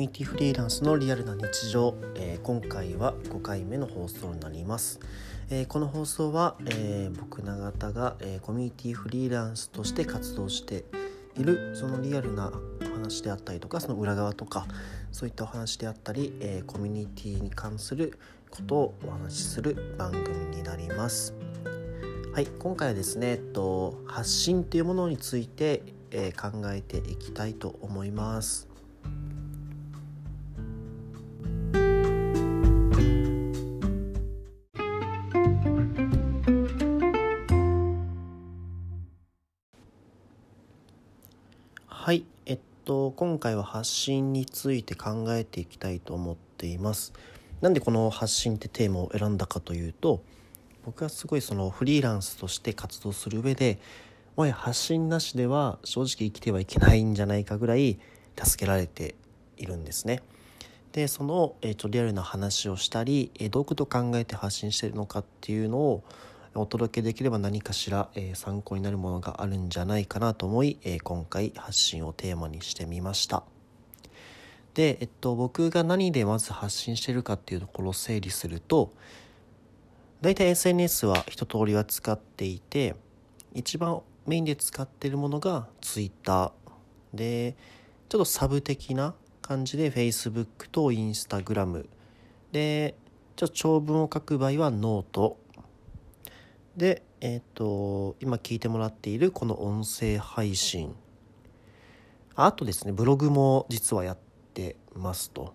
ミュニティフリーランスのリアルな日常、えー、今回は5回目の放送になります、えー、この放送は、えー、僕永田が、えコミュニティフリーランスとして活動しているそのリアルな話であったりとかその裏側とかそういったお話であったり、えコミュニティに関することをお話しする番組になります。はい今回はですね、えっと、発信というものについて、え考えていきたいと思います。はい、えっと今回は発信について考えていきたいと思っています。なんでこの発信ってテーマを選んだかというと、僕はすごいそのフリーランスとして活動する上で、もや発信なしでは正直生きてはいけないんじゃないかぐらい助けられているんですね。でその、えーと、リアルな話をしたり、え、どういうことを考えて発信してるのかっていうのをお届けできれば何かしら、えー、参考になるものがあるんじゃないかなと思い、えー、今回発信をテーマにしてみました。で、えっと、僕が何でまず発信してるかっていうところを整理すると大体 SNS は一通りは使っていて一番メインで使ってるものが Twitter でちょっとサブ的な感じで Facebook と Instagram でちょっと長文を書く場合は note。で、えっ、と、今聞いてもらっているこの音声配信。あとですね、ブログも実はやってますと。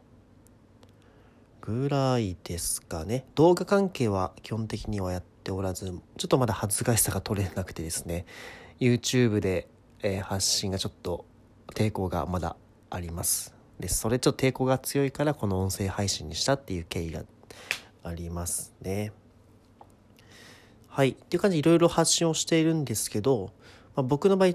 ぐらいですかね。動画関係は基本的にはやっておらず、ちょっとまだ恥ずかしさが取れなくてですね、YouTube で、えー、発信がちょっと抵抗がまだあります。で、それちょっと抵抗が強いからこの音声配信にしたっていう経緯がありますね。はい。っていう感じでいろいろ発信をしているんですけど、まあ、僕の場合、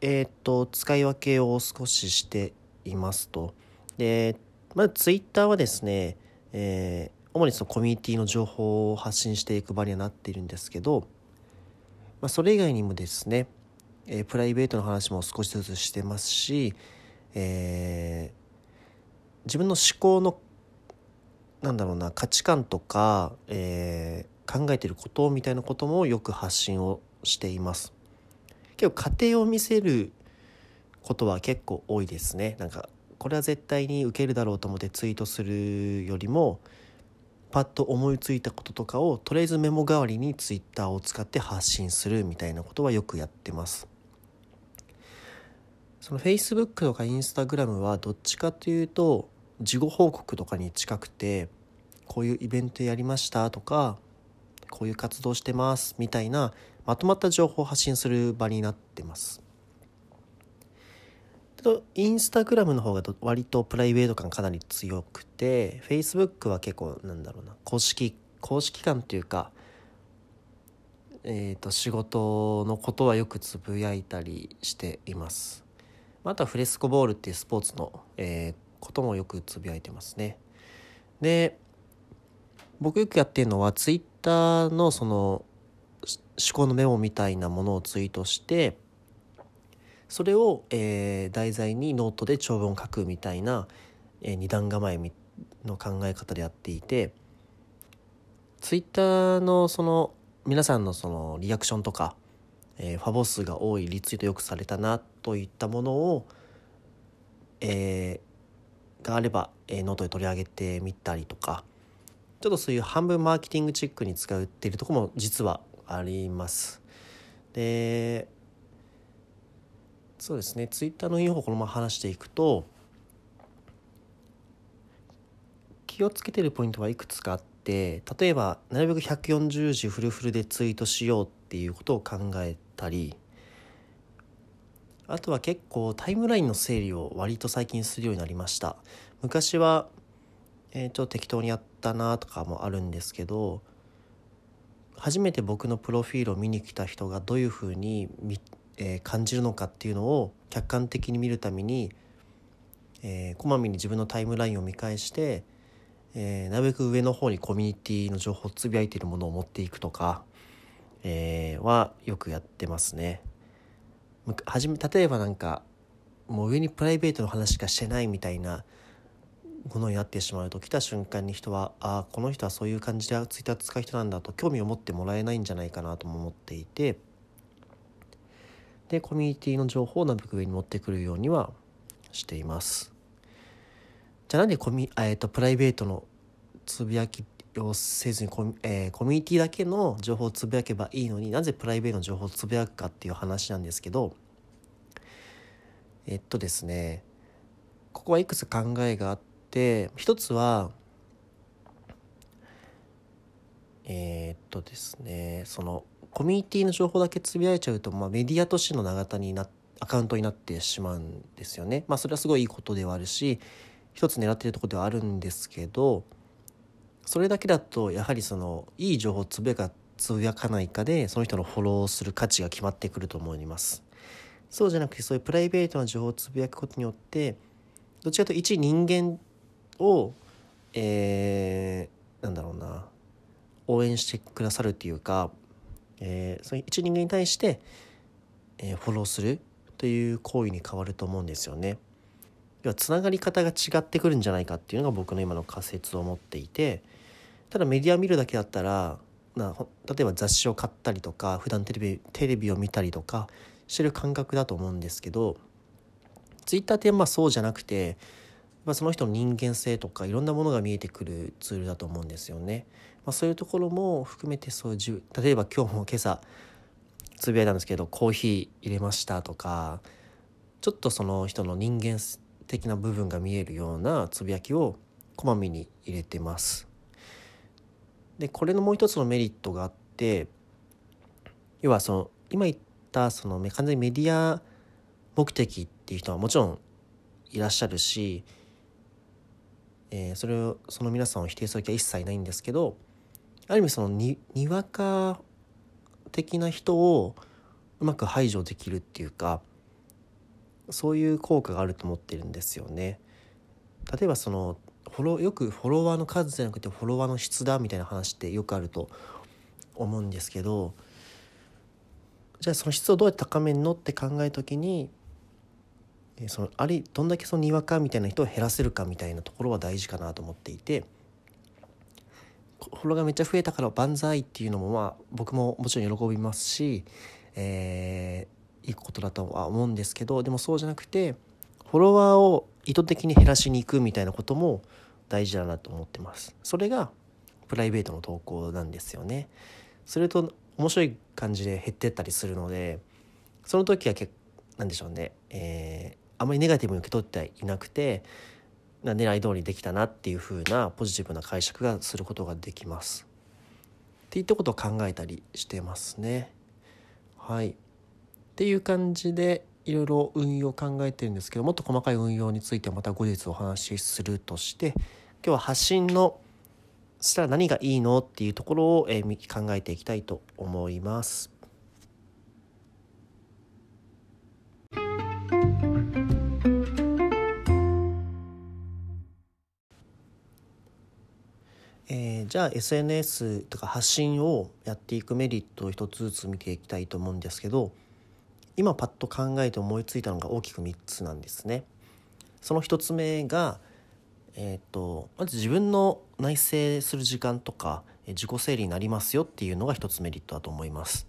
えっ、と、使い分けを少ししていますと。で、まずツイッターはですね、えー、主にそのコミュニティの情報を発信していく場にはなっているんですけど、まあ、それ以外にもですね、えー、プライベートの話も少しずつしてますし、えー、自分の思考のなんだろうな価値観とか、え、考えてることみたいなこともよく発信をしています。結構家庭を見せることは結構多いですね。なんかこれは絶対に受けるだろうと思ってツイートするよりもパッと思いついたこととかをとりあえずメモ代わりにツイッターを使って発信するみたいなことはよくやってます。その Facebook とか Instagram はどっちかというと事後報告とかに近くてこういうイベントやりましたとかこういう活動してますみたいなまとまった情報を発信する場になってます。とインスタグラムの方が割とプライベート感かなり強くて Facebook は結構なんだろうな公式公式感というかえーと、仕事のことはよくつぶやいたりしています。あとはフレスコボールっていうスポーツの、えー、こともよくつぶやいてますね。で僕よくやってるのはツイッターのその思考のメモみたいなものをツイートしてそれを、えー、題材にノートで長文を書くみたいな、えー、二段構えの考え方でやっていてツイッターのその皆さんのそのリアクションとか、えー、ファボ数が多いリツイートよくされたなといったものを、えー、があれば、えー、ノートで取り上げてみたりとかちょっとそういう半分マーケティングチックに使うっているところも実はあります。でそうですねツイッターのいい方このまま話していくと気をつけてるポイントはいくつかあって例えばなるべく140字フルフルでツイートしようっていうことを考えたりあとは結構タイムラインの整理を割と最近するようになりました昔はえー、ちょっと適当にやったなとかもあるんですけど初めて僕のプロフィールを見に来た人がどういうふうにえー、感じるのかっていうのを客観的に見るために、えー、こまめに自分のタイムラインを見返して、えー、なるべく上の方にコミュニティの情報をつぶやいているものを持っていくとか、えー、はよくやってますね。はじめ例えばなんかもう上にプライベートの話しかしてないみたいなものになってしまうと来た瞬間に人はああこの人はそういう感じでツイッター使う人なんだと興味を持ってもらえないんじゃないかなとも思っていて。でコミュニティの情報をなるべく上に持ってくるようにはしています。じゃあなんでコミ、えーと、プライベートのつぶやきをせずにコミ,、えー、コミュニティだけの情報をつぶやけばいいのになぜプライベートの情報をつぶやくかっていう話なんですけどえっとですねここはいくつ考えがあって一つはえー、っとですねそのコミュニティの情報だけつぶやいちゃうと、まあ、メディアとしての永田になアカウントになってしまうんですよね。まあそれはすごいいいことではあるし一つ狙ってるとこではあるんですけどそれだけだとやはりそのいい情報をつぶやかつぶやかないかでその人のフォローする価値が決まってくると思います。そうじゃなくてそういうプライベートな情報をつぶやくことによってどちらかというと一人間をえー、なんだろうな応援してくださるっていうか、えー、その一人間に対して、えー、フォローするという行為に変わると思うんですよね。要はつながり方が違ってくるんじゃないかっていうのが僕の今の仮説を持っていてただメディア見るだけだったらな例えば雑誌を買ったりとか普段テレビテレビを見たりとかしてる感覚だと思うんですけどツイッターってまあそうじゃなくてまあ、その人の人間性とかいろんなものが見えてくるツールだと思うんですよね。まあ、そういうところも含めてそう例えば今日も今朝つぶやいたんですけどコーヒー入れましたとかちょっとその人の人間的な部分が見えるようなつぶやきをこまめに入れてます。でこれのもう一つのメリットがあって要はその今言ったその完全にメディア目的っていう人はもちろんいらっしゃるしえー、それをその皆さんを否定する気は一切ないんですけどある意味そのににわか的な人をうまく排除できるっていうかそういう効果があると思ってるんですよね。例えばそのフォロよくフォロワーの数じゃなくてフォロワーの質だみたいな話ってよくあると思うんですけどじゃあその質をどうやって高めるのって考えた時にそのあれどんだけそのにわかみたいな人を減らせるかみたいなところは大事かなと思っていてフォロワーがめっちゃ増えたから万歳っていうのもまあ僕ももちろん喜びますし、えー、いいことだとは思うんですけどでもそうじゃなくてフォロワーを意図的に減らしに行くみたいなことも大事だなと思ってます。それがプライベートの投稿なんですよね。それと面白い感じで減ってったりするのでその時は結なんでしょうね、えー、あまりネガティブに受け取っていなくて狙い通りできたなっていう風なポジティブな解釈がすることができます。っていったことを考えたりしてますね。はい。っていう感じでいろいろ運用を考えてるんですけどもっと細かい運用についてはまた後日お話しするとして今日は発信のしたら何がいいの？っていうところを、え考えていきたいと思います。えー、じゃあ SNS とか発信をやっていくメリットを一つずつ見ていきたいと思うんですけど今パッと考えて思いついたのが大きく3つなんですね。その1つ目が、えーと、まず自分の内省する時間とか自己整理になりますよっていうのが1つメリットだと思います。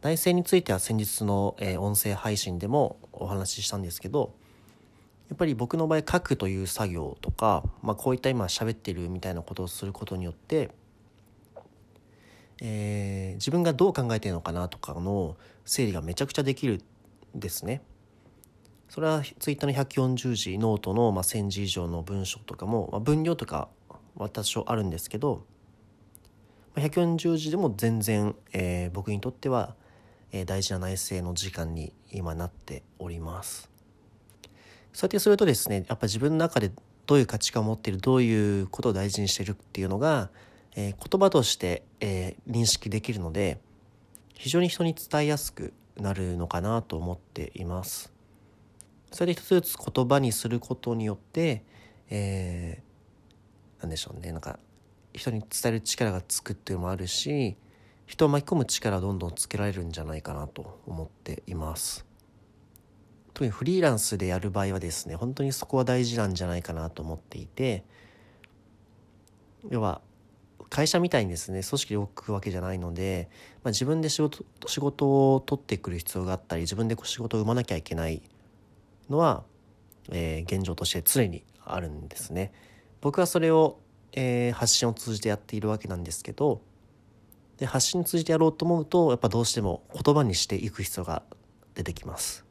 内省については先日の、え音声配信でもお話ししたんですけどやっぱり僕の場合書くという作業とか、まあ、こういった今喋ってるみたいなことをすることによって、えー、自分がどう考えてるのかなとかの整理がめちゃくちゃできるんですね。それはツイッターの140字ノートのまあ1000字以上の文章とかも、まあ、分量とか私はあるんですけど140字でも全然、えー、僕にとっては、えー、大事な内政の時間に今なっております。そうやってするとですねやっぱ自分の中でどういう価値観を持っているどういうことを大事にしているっていうのが、えー、言葉として、えー、認識できるので非常に人に伝えやすくなるのかなと思っています。それで一つずつ言葉にすることによって、えー、なんでしょうねなんか人に伝える力がつくっていうのもあるし人を巻き込む力をどんどんつけられるんじゃないかなと思っています。特にフリーランスでやる場合はですね本当にそこは大事なんじゃないかなと思っていて要は会社みたいにですね組織で置くわけじゃないので、まあ、自分で仕事仕事を取ってくる必要があったり自分で仕事を生まなきゃいけないのは、えー、現状として常にあるんですね。僕はそれを、えー、発信を通じてやっているわけなんですけどで発信を通じてやろうと思うとやっぱどうしても言葉にしていく必要が出てきます。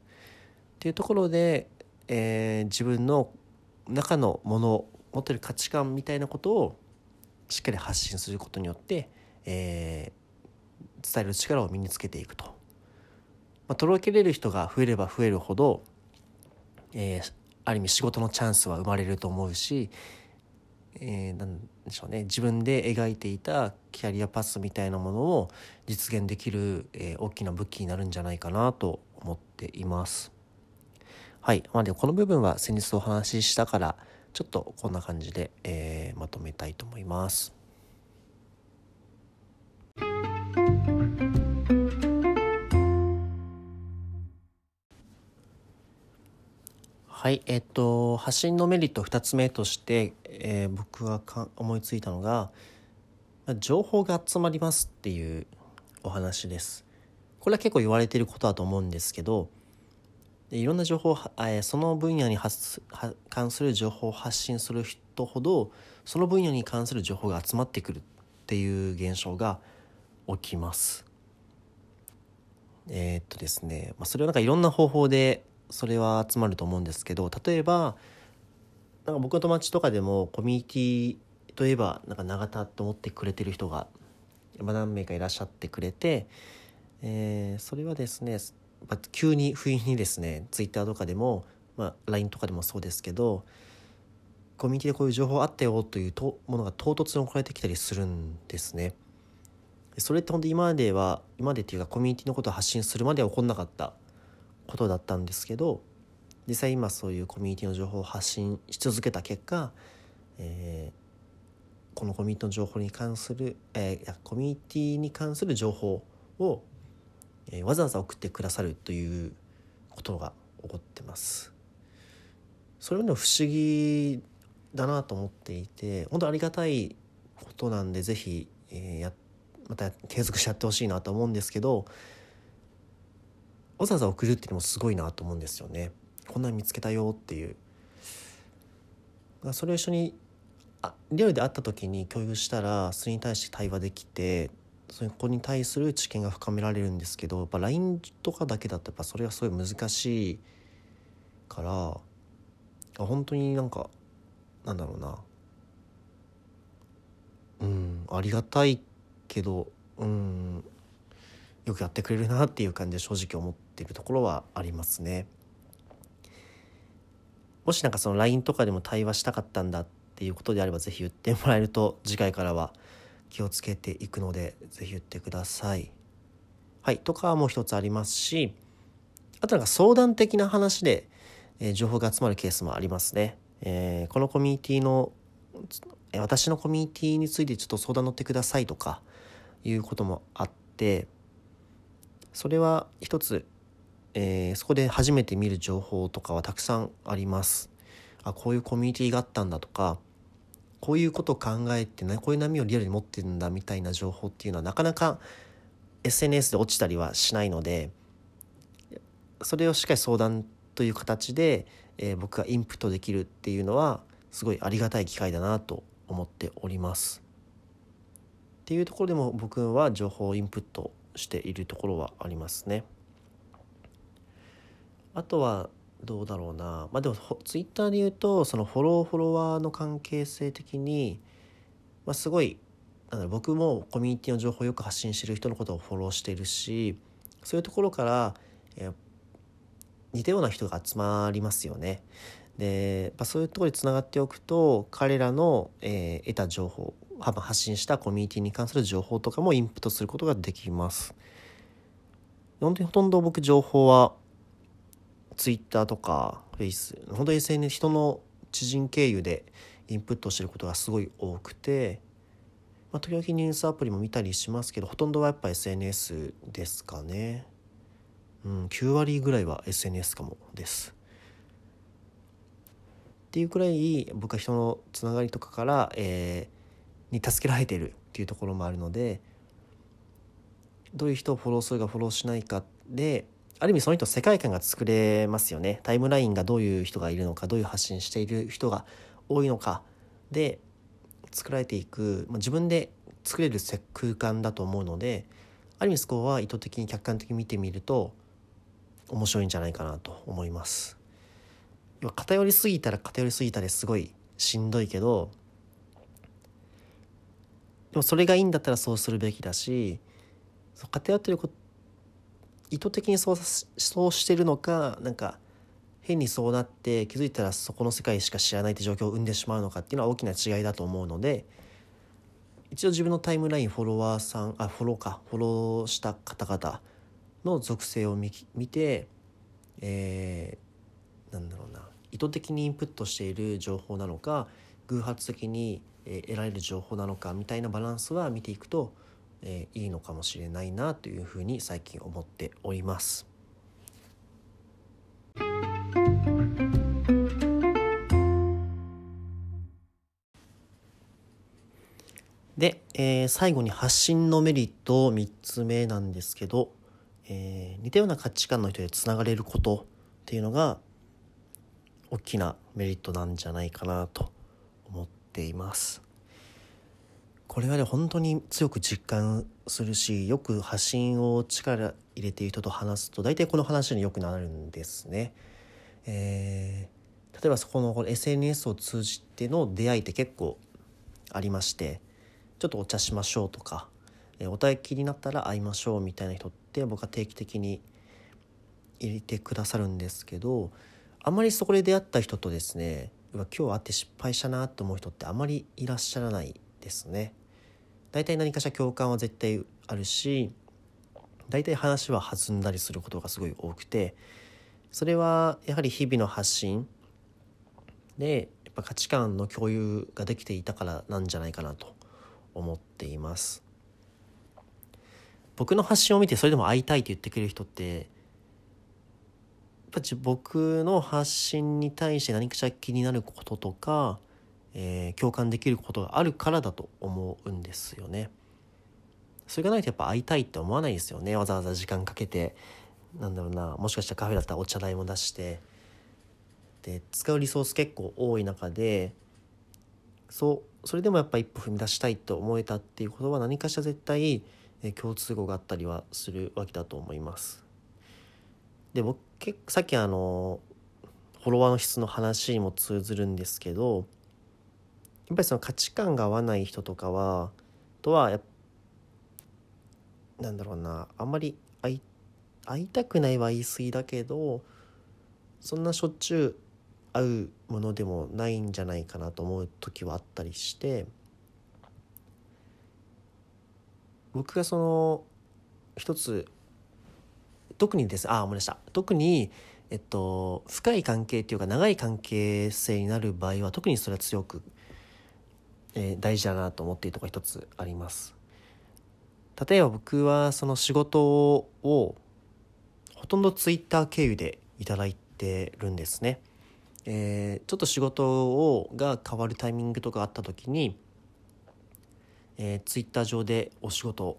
っていうところで、えー、自分の中のもの持ってる価値観みたいなことをしっかり発信することによって、えー、伝える力を身につけていくと。まあ、とろけれる人が増えれば増えるほど、えー、ある意味仕事のチャンスは生まれると思うし、えー、なんでしょうね自分で描いていたキャリアパスみたいなものを実現できる、えー、大きな武器になるんじゃないかなと思っています。はい、まあ、でこの部分は先日お話ししたからちょっとこんな感じで、えー、まとめたいと思います。はい、えっと発信のメリット2つ目として、えー、僕がか思いついたのが情報が集まりますっていうお話です。これは結構言われていることだと思うんですけどでいろんな情報えその分野に発関する情報を発信する人ほどその分野に関する情報が集まってくるっていう現象が起きます。えー、っとですね、まあ、それはなんかいろんな方法でそれは集まると思うんですけど例えばなんか僕の友達とかでもコミュニティといえばなんか永田と思ってくれてる人が何名かいらっしゃってくれて、えー、それはですね急に不意にですねツイッターとかでも、まあ、LINE とかでもそうですけどコミュニティでこういう情報あったよというとものが唐突に送られてきたりするんですね。それって本当今までは今までっていうかコミュニティのことを発信するまでは起こんなかったことだったんですけど実際今そういうコミュニティの情報を発信し続けた結果、えー、このコミュニティの情報に関する、えー、コミュニティに関する情報をえー、わざわざ送ってくださるということが起こってます。それも不思議だなと思っていて本当ありがたいことなんで是非、えー、やまた継続してやってほしいなと思うんですけどわざわざ送るっていうのもすごいなと思うんですよね。こんなん見つけたよっていう。それを一緒にあリアルで会った時に共有したらそれに対して対話できてそこに対する知見が深められるんですけどやっぱ LINE とかだけだとやっぱそれはすごい難しいから本当になんかなんだろうなうんありがたいけどうんよくやってくれるなっていう感じで正直思っているところはありますね。もしなんかその LINE とかでも対話したかったんだっていうことであれば是非言ってもらえると次回からは気をつけていくので是非言ってください。はいとかも一つありますしあとなんか相談的な話で、えー、情報が集まるケースもありますね。えー、このコミュニティの私のコミュニティについてちょっと相談乗ってくださいとかいうこともあってそれは一つ、えー、そこで初めて見る情報とかはたくさんあります。あこういうコミュニティがあったんだとかこういうことを考えてねこういう波をリアルに持ってるんだみたいな情報っていうのはなかなか SNS で落ちたりはしないのでそれをしっかり相談という形で、えー、僕がインプットできるっていうのはすごいありがたい機会だなと思っております。っていうところでも僕は情報をインプットしているところはありますね。あとはどうだろうなまあでもツイッターで言うとそのフォローフォロワーの関係性的に、まあ、すごいなんだろ僕もコミュニティの情報をよく発信してる人のことをフォローしてるしそういうところから、えー、似たような人が集まりますよね。で、ま、そういうところでつながっておくと彼らの、えー、得た情報発信したコミュニティに関する情報とかもインプットすることができます。本当にほとんど僕情報はツイッターとかフェイス本当に SNS 人の知人経由でインプットしてることがすごい多くて、まあ、時々ニュースアプリも見たりしますけどほとんどはやっぱ SNS ですかね。うん、9割ぐらいは SNS かもですっていうくらい僕は人のつながりとかから、えー、に助けられてるっていうところもあるのでどういう人をフォローするかフォローしないかである意味その人世界観が作れますよねタイムラインがどういう人がいるのかどういう発信している人が多いのかで作られていく、まあ、自分で作れる空間だと思うのである意味そこは意図的に客観的に見てみると面白いんじゃないかなと思います。偏りすぎたら偏りすぎたですごいしんどいけどでもそれがいいんだったらそうするべきだし偏ってること意図的にそうそうしてるのかなんか変にそうなって気づいたらそこの世界しか知らないって状況を生んでしまうのかっていうのは大きな違いだと思うので一応自分のタイムラインフォロワーさんあフォローかフォローした方々の属性を見て、えー、なんだろうな意図的にインプットしている情報なのか偶発的に得られる情報なのかみたいなバランスは見ていくとえー、いいのかもしれないなというふうに最近思っております。で、えー、最後に発信のメリット3つ目なんですけど、えー、似たような価値観の人でつながれることっていうのが大きなメリットなんじゃないかなと思っています。これはね本当に強く実感するしよく発信を力入れている人と話すと大体この話によくなるんですね。えー、例えばそこの SNS を通じての出会いって結構ありましてちょっとお茶しましょうとか、えー、お互い気になったら会いましょうみたいな人って僕は定期的に入れてくださるんですけどあんまりそこで出会った人とですね今日会って失敗したなと思う人ってあまりいらっしゃらないですね。大体何かしら共感は絶対あるし大体話は弾んだりすることがすごい多くてそれはやはり日々の発信でやっぱ価値観の共有ができていたからなんじゃないかなと思っています。僕の発信を見てそれでも会いたいって言ってくれる人ってやっぱ僕の発信に対して何かしら気になることとかえー、共感できることがあるからだと思うんですよね。それがないとやっぱ会いたいって思わないですよねわざわざ時間かけてなんだろうなもしかしたらカフェだったらお茶代も出してで使うリソース結構多い中でそうそれでもやっぱ一歩踏み出したいと思えたっていうことは何かしら絶対、え共通語があったりはするわけだと思います。で僕さっきあのフォロワーの質の話にも通ずるんですけどっぱりその価値観が合わない人とかはとはやなんだろうなあんまり会い会いたくないは言い過ぎだけどそんなしょっちゅう会うものでもないんじゃないかなと思う時はあったりして僕がその一つ特にです。ああ思い出した。特にえっと深い関係っていうか長い関係性になる場合は特にそれは強くえー、大事だなと思っているところ一つあります。例えば僕はその仕事をほとんどツイッター経由でいただいてるんですね。えー、ちょっと仕事をが変わるタイミングとかあった時に、えー、ツイッター上でお仕事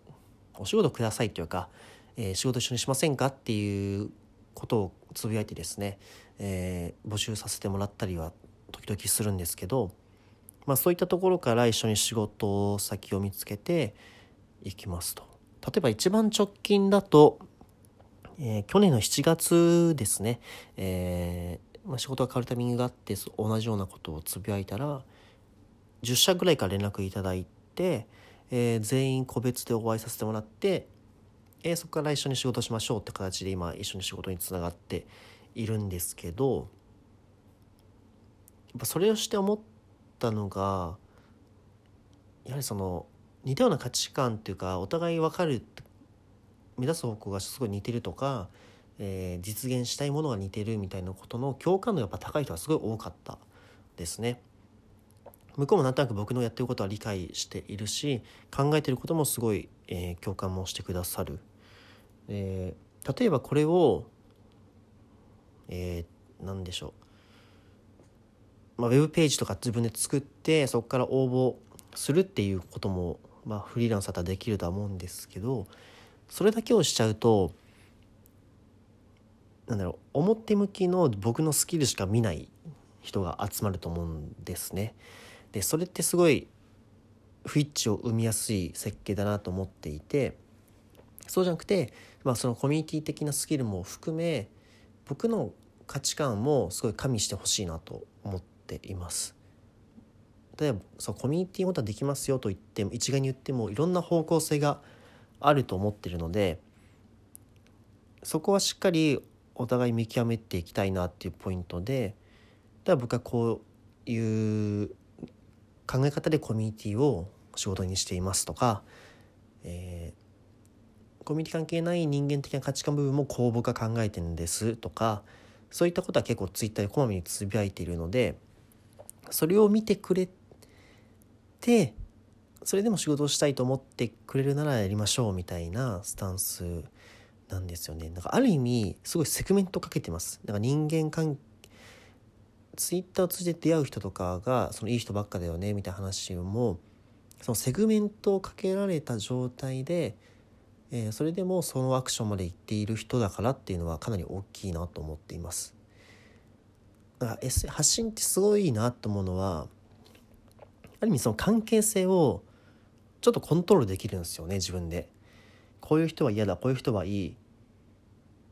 お仕事くださいというか、えー、仕事一緒にしませんかっていうことをつぶやいてですね、えー、募集させてもらったりは時々するんですけどまあ、そういったところから一緒に仕事先を見つけていきますと。例えば一番直近だと、えー、去年の7月ですね、えー、まあ、仕事が変わるタイミングがあって同じようなことをつぶやいたら10社ぐらいから連絡いただいて、えー、全員個別でお会いさせてもらって、えそこから一緒に仕事しましょうって形で今一緒に仕事につながっているんですけどやっぱそれをして思っったのがやはりその似たような価値観っていうかお互い分かる目指す方向がすごい似てるとか、えー、実現したいものが似てるみたいなことの共感度やっぱ高い人がすごい多かったですね。向こうもなんとなく僕のやってることは理解しているし考えてることもすごい、えー、共感もしてくださる。えー例えばこれをえー、何でしょう、まあ、ウェブページとか自分で作ってそこから応募するっていうことも、まあ、フリーランスだったらできるとは思うんですけどそれだけをしちゃうとなんだろう表向きの僕のスキルしか見ない人が集まると思うんですね。でそれってすごい不一致を生みやすい設計だなと思っていてそうじゃなくて、まあ、そのコミュニティ的なスキルも含め僕の価値観もすごい加味してほしいなと思っています。例えばそうコミュニティのことはできますよと言っても一概に言ってもいろんな方向性があると思ってるのでそこはしっかりお互い見極めていきたいなっていうポイントでだから僕はこういう考え方でコミュニティを仕事にしていますとか、えー、コミュニティ関係ない人間的な価値観部分もこう僕は考えてるんですとかそういったことは結構ツイッターでこまめにつぶやいているのでそれを見てくれてそれでも仕事をしたいと思ってくれるならやりましょうみたいなスタンスなんですよね。なんかある意味すごいセグメントかけてます。だから人間関係ツイッターを通じて出会う人とかがそのいい人ばっかだよねみたいな話もそのセグメントをかけられた状態で、えー、それでもそのアクションまで行っている人だからっていうのはかなり大きいなと思っています。発信ってすごいなと思うのはある意味その関係性をちょっとコントロールできるんですよね自分で。こういう人は嫌だこういう人はいい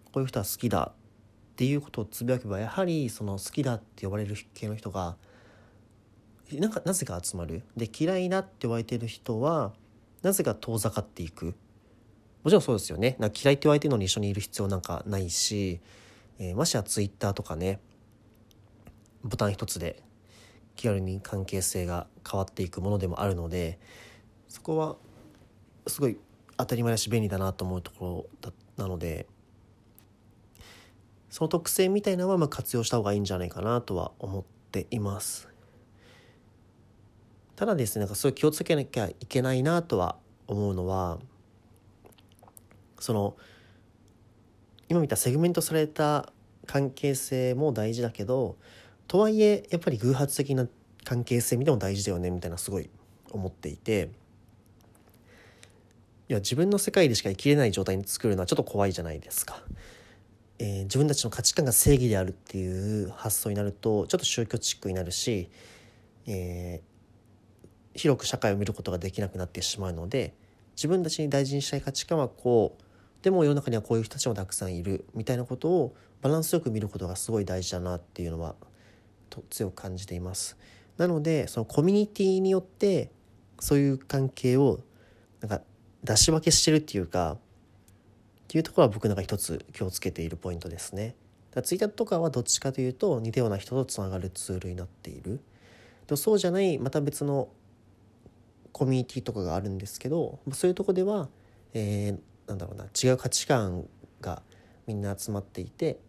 こういう人は好きだっていうことをつぶやけばやはりその好きだって呼ばれる系の人がなんかなぜか集まる。で嫌いだって言われてる人はなぜか遠ざかっていく。もちろんそうですよね。な嫌いって言われてるのに一緒にいる必要なんかないし、えー、ましてやツイッターとかねボタン一つで気軽に関係性が変わっていくものでもあるのでそこはすごい当たり前だし便利だなと思うところだなのでその特性みたいなのはまあ活用した方がいいんじゃないかなとは思っています。ただですねなんかすごい気をつけなきゃいけないなとは思うのはその今見たセグメントされた関係性も大事だけどとはいえやっぱり偶発的な関係性見ても大事だよねみたいなすごい思っていていや自分の世界でしか生きれない状態に作るのはちょっと怖いじゃないですか。えー、自分たちの価値観が正義であるっていう発想になるとちょっと宗教チックになるし、えー、広く社会を見ることができなくなってしまうので自分たちに大事にしたい価値観はこうでも世の中にはこういう人たちもたくさんいるみたいなことをバランスよく見ることがすごい大事だなっていうのはと強く感じています。なのでそのコミュニティによってそういう関係をなんか出し分けしてるっていうかっていうところは僕なんか一つ気をつけているポイントですね。だツイッターとかはどっちかというと似たような人とつながるツールになっている。そうじゃないまた別のコミュニティとかがあるんですけどそういうとこでは、えー、なんだろうな違う価値観がみんな集まっていて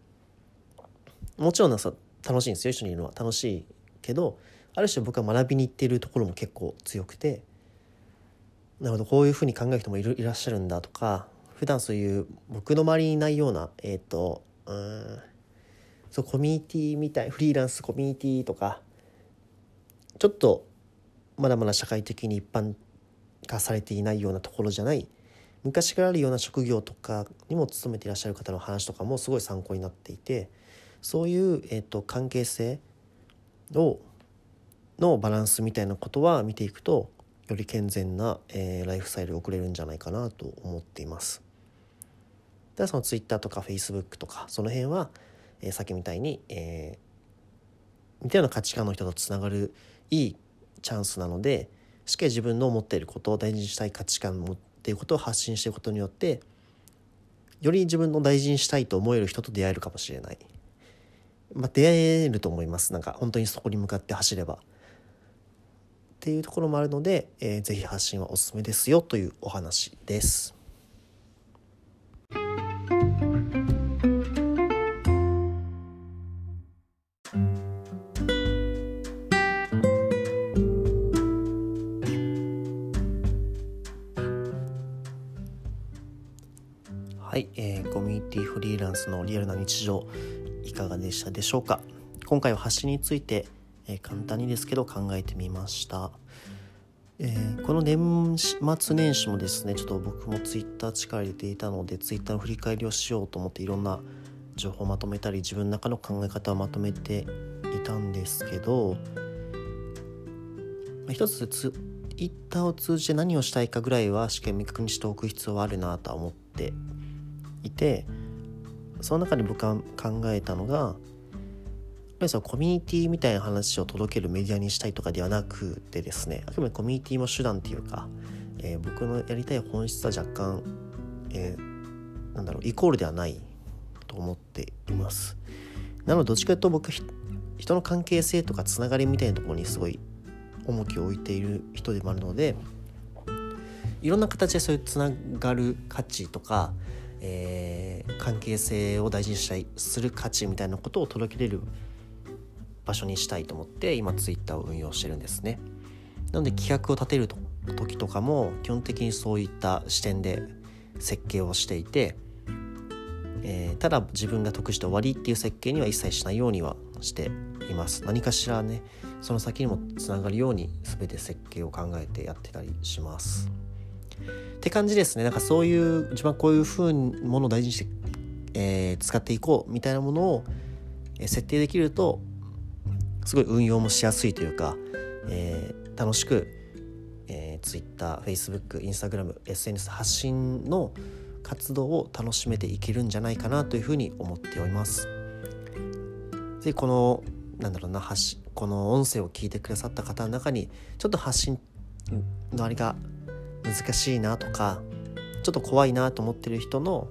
もちろんさ楽しいんですよ。一緒にいるのは楽しいけどある種僕は学びに行っているところも結構強くてなるほどこういうふうに考える人もいるいらっしゃるんだとか普段そういう僕の周りにいないようなえっ、ー、とうんそうコミュニティみたいフリーランスコミュニティとかちょっとまだまだ社会的に一般化されていないようなところじゃない昔からあるような職業とかにも勤めていらっしゃる方の話とかもすごい参考になっていてそういう、えーと、関係性をのバランスみたいなことは見ていくとより健全な、えー、ライフスタイルを送れるんじゃないかなと思っています。ではその Twitter とか Facebook とかその辺は、えー、さっきみたいに、えー、似たような価値観の人とつながるいいチャンスなのでしっかり自分の持っていることを大事にしたい価値観っていうことを発信していくことによってより自分の大事にしたいと思える人と出会えるかもしれない。まあ、出会えると思います。なんか本当にそこに向かって走れば。っていうところもあるので、えー、ぜひ発信はおすすめですよというお話です。はい、えー、コミュニティフリーランスのリアルな日常かがでしたでしょうか？今回は発信について、えー、簡単にですけど考えてみました、えー、この年末年始もですねちょっと僕もツイッター力入れていたのでツイッターの振り返りをしようと思っていろんな情報をまとめたり自分の中の考え方をまとめていたんですけど、まあ、一つツイッターを通じて何をしたいかぐらいは試験明確にしておく必要はあるなとは思っていてその中で僕が考えたのがやっぱりそのコミュニティみたいな話を届けるメディアにしたいとかではなくてですねあくまでコミュニティも手段っていうか、えー、僕のやりたい本質は若干、えー、なんだろうイコールではないと思っています。なのでどっちかというと僕人の関係性とかつながりみたいなところにすごい重きを置いている人でもあるのでいろんな形でそういうつながる価値とかえー、関係性を大事にしたいする価値みたいなことを届けれる場所にしたいと思って今ツイッターを運用してるんですね。なので企画を立てる時とかも基本的にそういった視点で設計をしていて、えー、ただ自分が得して終わりっていう設計には一切しないようにはしています。何かしらねその先にもつながるように全て設計を考えてやってたりします。って感じですねなんかそういう自分こういうふうにものを大事にして、えー、使っていこうみたいなものを設定できるとすごい運用もしやすいというか、えー、楽しく、えー、Twitter、Facebook、Instagram、SNS 発信の活動を楽しめていけるんじゃないかなというふうに思っております。でこのなんだろうな発この音声を聞いてくださった方の中にちょっと発信のあれが難しいなとかちょっと怖いなと思ってる人の、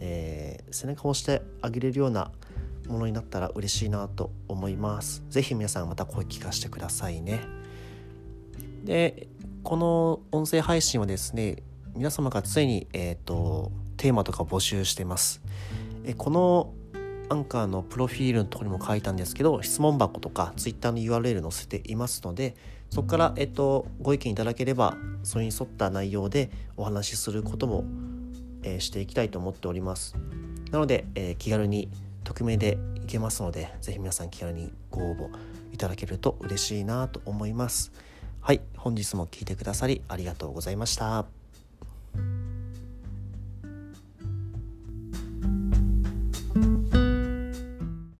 えー、背中を押してあげれるようなものになったら嬉しいなと思います。是非皆さんまた声聞かせてくださいね。でこの音声配信はですね皆様が常に、えーと、テーマとか募集してます。えこのアンカーのプロフィールのところにも書いたんですけど質問箱とか Twitter の URL 載せていますのでそこから、えっと、ご意見いただければそれに沿った内容でお話しすることも、えー、していきたいと思っております。なので、えー、気軽に匿名でいけますので是非皆さん気軽にご応募いただけると嬉しいなと思います。はい本日も聴いてくださりありがとうございました。